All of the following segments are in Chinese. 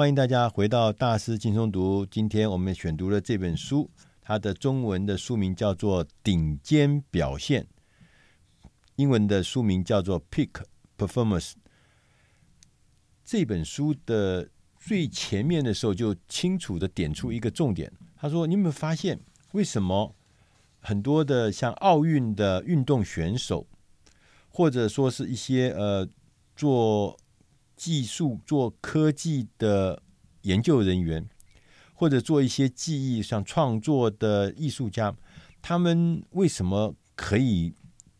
欢迎大家回到大师轻松读。今天我们选读了这本书，它的中文的书名叫做《顶尖表现》，英文的书名叫做《Peak Performance》。这本书的最前面的时候就清楚的点出一个重点，他说：“你有没有发现，为什么很多的像奥运的运动选手，或者说是一些呃做……”技术做科技的研究人员，或者做一些技艺上创作的艺术家，他们为什么可以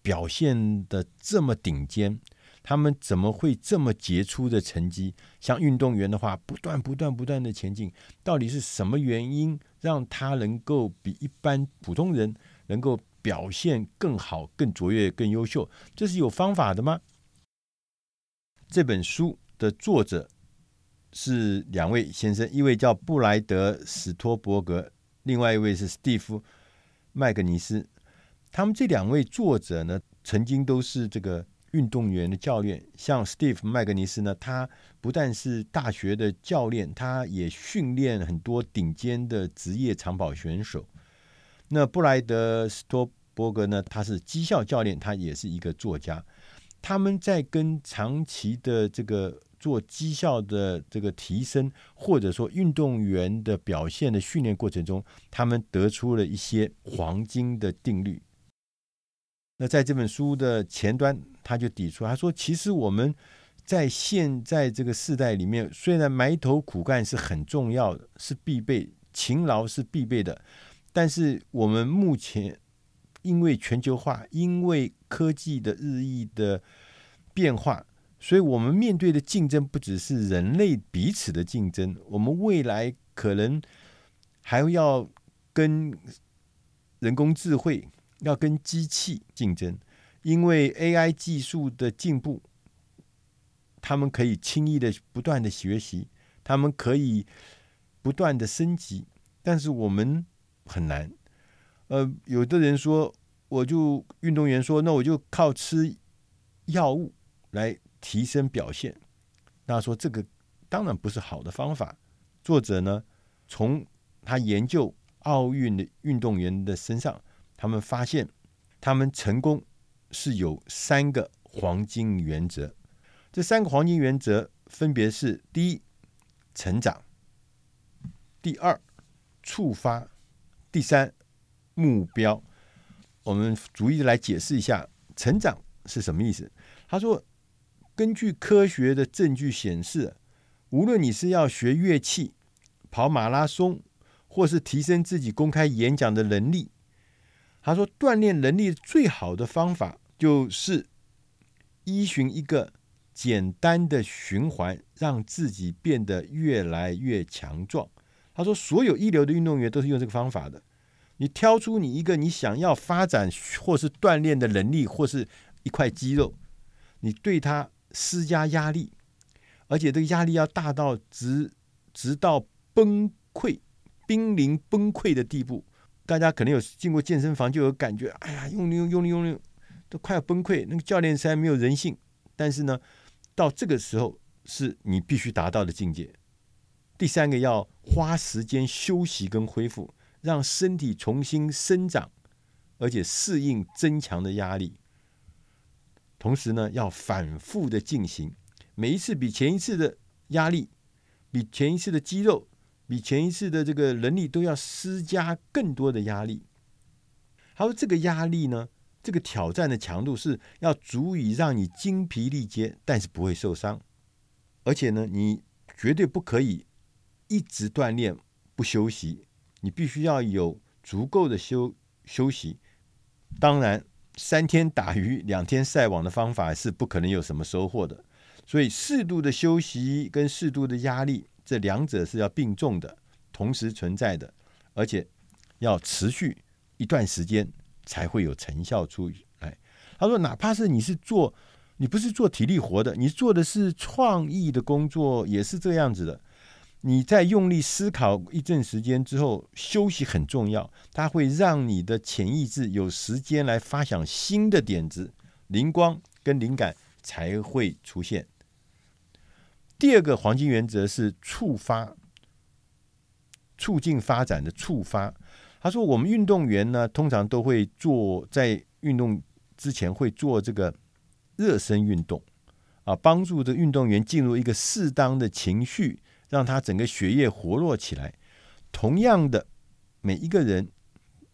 表现得这么顶尖？他们怎么会这么杰出的成绩？像运动员的话，不断、不断、不断的前进，到底是什么原因让他能够比一般普通人能够表现更好、更卓越、更优秀？这是有方法的吗？这本书。的作者是两位先生，一位叫布莱德·史托伯格，另外一位是史蒂夫·麦格尼斯。他们这两位作者呢，曾经都是这个运动员的教练。像史蒂夫·麦格尼斯呢，他不但是大学的教练，他也训练很多顶尖的职业长跑选手。那布莱德·史托伯格呢，他是绩效教练，他也是一个作家。他们在跟长期的这个做绩效的这个提升，或者说运动员的表现的训练过程中，他们得出了一些黄金的定律。那在这本书的前端，他就提出，他说：“其实我们在现在这个时代里面，虽然埋头苦干是很重要的，是必备，勤劳是必备的，但是我们目前因为全球化，因为科技的日益的变化。”所以，我们面对的竞争不只是人类彼此的竞争，我们未来可能还要跟人工智慧、要跟机器竞争，因为 AI 技术的进步，他们可以轻易的不断的学习，他们可以不断的升级，但是我们很难。呃，有的人说，我就运动员说，那我就靠吃药物来。提升表现，那说这个当然不是好的方法。作者呢，从他研究奥运的运动员的身上，他们发现他们成功是有三个黄金原则。这三个黄金原则分别是：第一，成长；第二，触发；第三，目标。我们逐一来解释一下成长是什么意思。他说。根据科学的证据显示，无论你是要学乐器、跑马拉松，或是提升自己公开演讲的能力，他说，锻炼能力最好的方法就是依循一个简单的循环，让自己变得越来越强壮。他说，所有一流的运动员都是用这个方法的。你挑出你一个你想要发展或是锻炼的能力，或是一块肌肉，你对他。施加压力，而且这个压力要大到直直到崩溃、濒临崩溃的地步。大家可能有进过健身房，就有感觉，哎呀，用力用用力用力，都快要崩溃。那个教练虽然没有人性，但是呢，到这个时候是你必须达到的境界。第三个要花时间休息跟恢复，让身体重新生长，而且适应增强的压力。同时呢，要反复的进行，每一次比前一次的压力，比前一次的肌肉，比前一次的这个能力都要施加更多的压力。他说，这个压力呢，这个挑战的强度是要足以让你精疲力竭，但是不会受伤。而且呢，你绝对不可以一直锻炼不休息，你必须要有足够的休休息。当然。三天打鱼两天晒网的方法是不可能有什么收获的，所以适度的休息跟适度的压力，这两者是要并重的，同时存在的，而且要持续一段时间才会有成效出来。他说，哪怕是你是做，你不是做体力活的，你做的是创意的工作，也是这样子的。你在用力思考一阵时间之后，休息很重要，它会让你的潜意识有时间来发想新的点子，灵光跟灵感才会出现。第二个黄金原则是触发，促进发展的触发。他说，我们运动员呢，通常都会做在运动之前会做这个热身运动啊，帮助这运动员进入一个适当的情绪，让他整个血液活络起来。同样的，每一个人，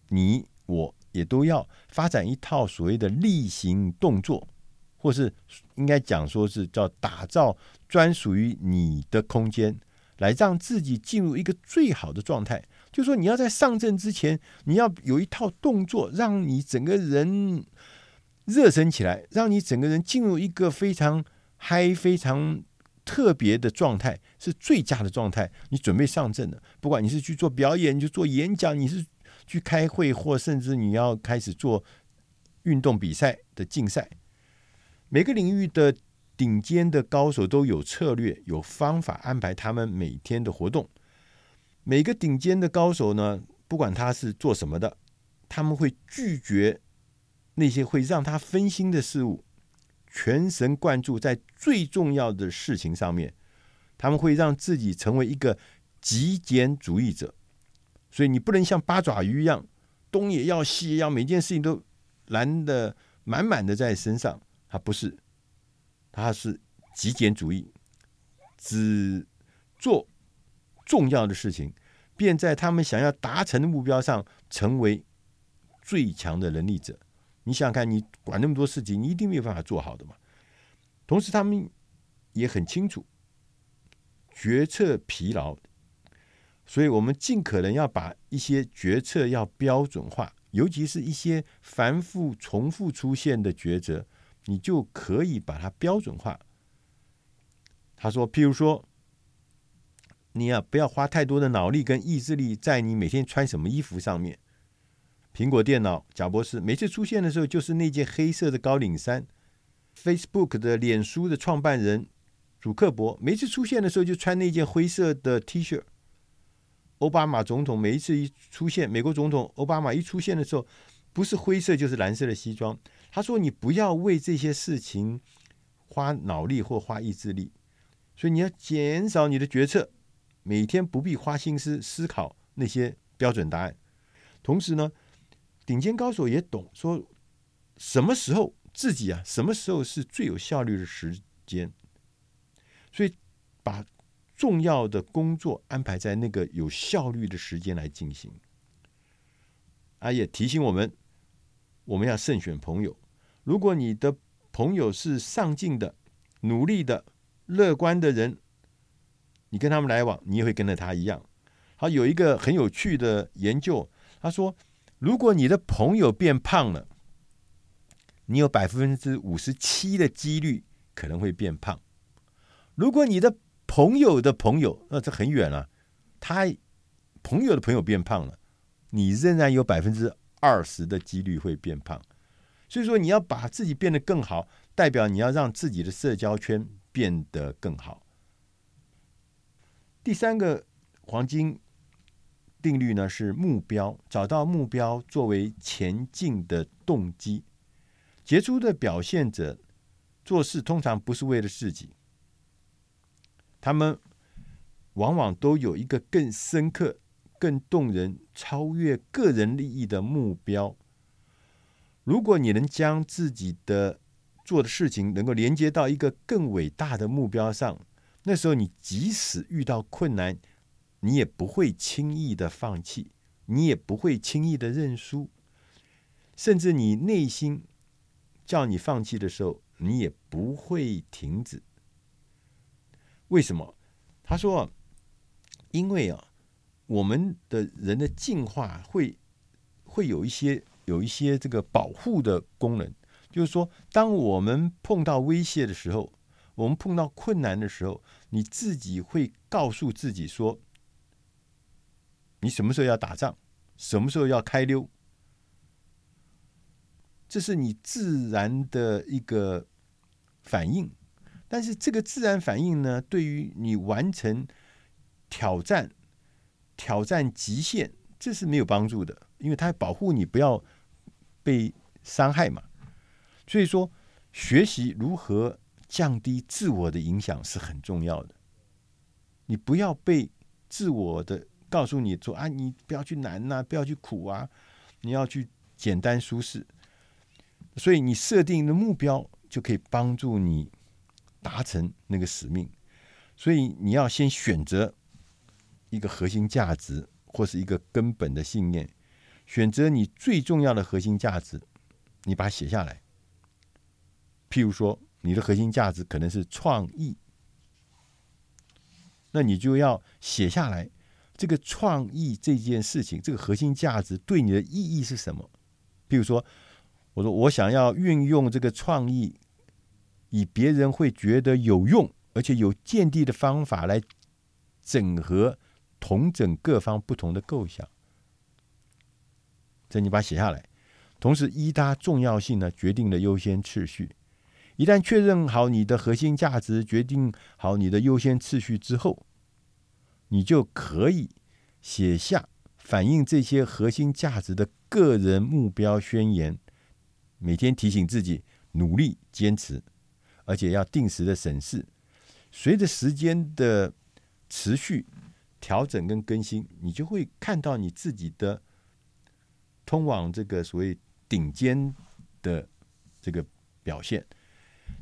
你我也都要发展一套所谓的例行动作，或是应该讲说是叫打造专属于你的空间，来让自己进入一个最好的状态。就说，你要在上阵之前，你要有一套动作，让你整个人热身起来，让你整个人进入一个非常嗨、非常特别的状态，是最佳的状态。你准备上阵了，不管你是去做表演，你就做演讲，你是去开会，或甚至你要开始做运动比赛的竞赛。每个领域的顶尖的高手都有策略、有方法安排他们每天的活动。每个顶尖的高手呢，不管他是做什么的，他们会拒绝那些会让他分心的事物，全神贯注在最重要的事情上面。他们会让自己成为一个极简主义者，所以你不能像八爪鱼一样，东也要西也要，每件事情都拦得满满的在身上。他不是，他是极简主义，只做。重要的事情，便在他们想要达成的目标上成为最强的能力者。你想想看，你管那么多事情，你一定没有办法做好的嘛。同时，他们也很清楚决策疲劳，所以我们尽可能要把一些决策要标准化，尤其是一些反复重复出现的抉择，你就可以把它标准化。他说，譬如说。你呀，不要花太多的脑力跟意志力在你每天穿什么衣服上面。苹果电脑贾博士每次出现的时候，就是那件黑色的高领衫；Facebook 的脸书的创办人祖克伯每次出现的时候，就穿那件灰色的 T 恤。奥巴马总统每一次一出现，美国总统奥巴马一出现的时候，不是灰色就是蓝色的西装。他说：“你不要为这些事情花脑力或花意志力，所以你要减少你的决策。”每天不必花心思思考那些标准答案，同时呢，顶尖高手也懂说，什么时候自己啊，什么时候是最有效率的时间，所以把重要的工作安排在那个有效率的时间来进行。啊，也提醒我们，我们要慎选朋友。如果你的朋友是上进的、努力的、乐观的人。你跟他们来往，你也会跟着他一样。好，有一个很有趣的研究，他说，如果你的朋友变胖了，你有百分之五十七的几率可能会变胖。如果你的朋友的朋友，那这很远了，他朋友的朋友变胖了，你仍然有百分之二十的几率会变胖。所以说，你要把自己变得更好，代表你要让自己的社交圈变得更好。第三个黄金定律呢，是目标，找到目标作为前进的动机。杰出的表现者做事通常不是为了自己，他们往往都有一个更深刻、更动人、超越个人利益的目标。如果你能将自己的做的事情能够连接到一个更伟大的目标上。那时候，你即使遇到困难，你也不会轻易的放弃，你也不会轻易的认输，甚至你内心叫你放弃的时候，你也不会停止。为什么？他说：“因为啊，我们的人的进化会会有一些有一些这个保护的功能，就是说，当我们碰到威胁的时候。”我们碰到困难的时候，你自己会告诉自己说：“你什么时候要打仗？什么时候要开溜？”这是你自然的一个反应。但是这个自然反应呢，对于你完成挑战、挑战极限，这是没有帮助的，因为它保护你不要被伤害嘛。所以说，学习如何。降低自我的影响是很重要的。你不要被自我的告诉你说啊，你不要去难呐、不要去苦啊，你要去简单舒适。所以你设定的目标就可以帮助你达成那个使命。所以你要先选择一个核心价值或是一个根本的信念，选择你最重要的核心价值，你把它写下来。譬如说，你的核心价值可能是创意，那你就要写下来，这个创意这件事情，这个核心价值对你的意义是什么？譬如说，我说我想要运用这个创意，以别人会觉得有用而且有见地的方法来整合、同整各方不同的构想，这你把它写下来，同时依它重要性呢，决定了优先次序。一旦确认好你的核心价值，决定好你的优先次序之后，你就可以写下反映这些核心价值的个人目标宣言，每天提醒自己努力坚持，而且要定时的审视。随着时间的持续调整跟更新，你就会看到你自己的通往这个所谓顶尖的这个表现。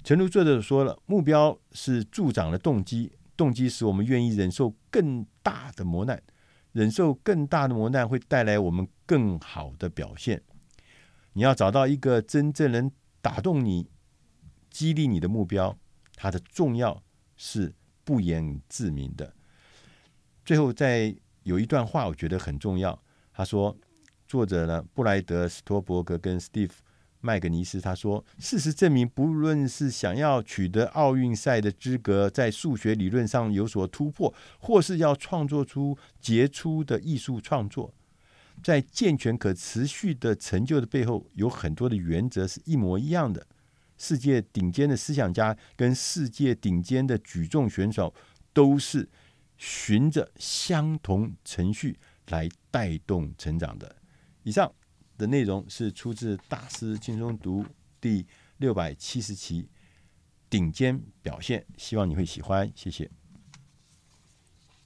诚如作者说了，目标是助长的动机，动机使我们愿意忍受更大的磨难，忍受更大的磨难会带来我们更好的表现。你要找到一个真正能打动你、激励你的目标，它的重要是不言自明的。最后，再有一段话，我觉得很重要。他说，作者呢，布莱德·斯托伯格跟史蒂夫。麦格尼斯他说：“事实证明，不论是想要取得奥运赛的资格，在数学理论上有所突破，或是要创作出杰出的艺术创作，在健全可持续的成就的背后，有很多的原则是一模一样的。世界顶尖的思想家跟世界顶尖的举重选手，都是循着相同程序来带动成长的。”以上。的内容是出自《大师轻松读》第六百七十期，顶尖表现，希望你会喜欢，谢谢。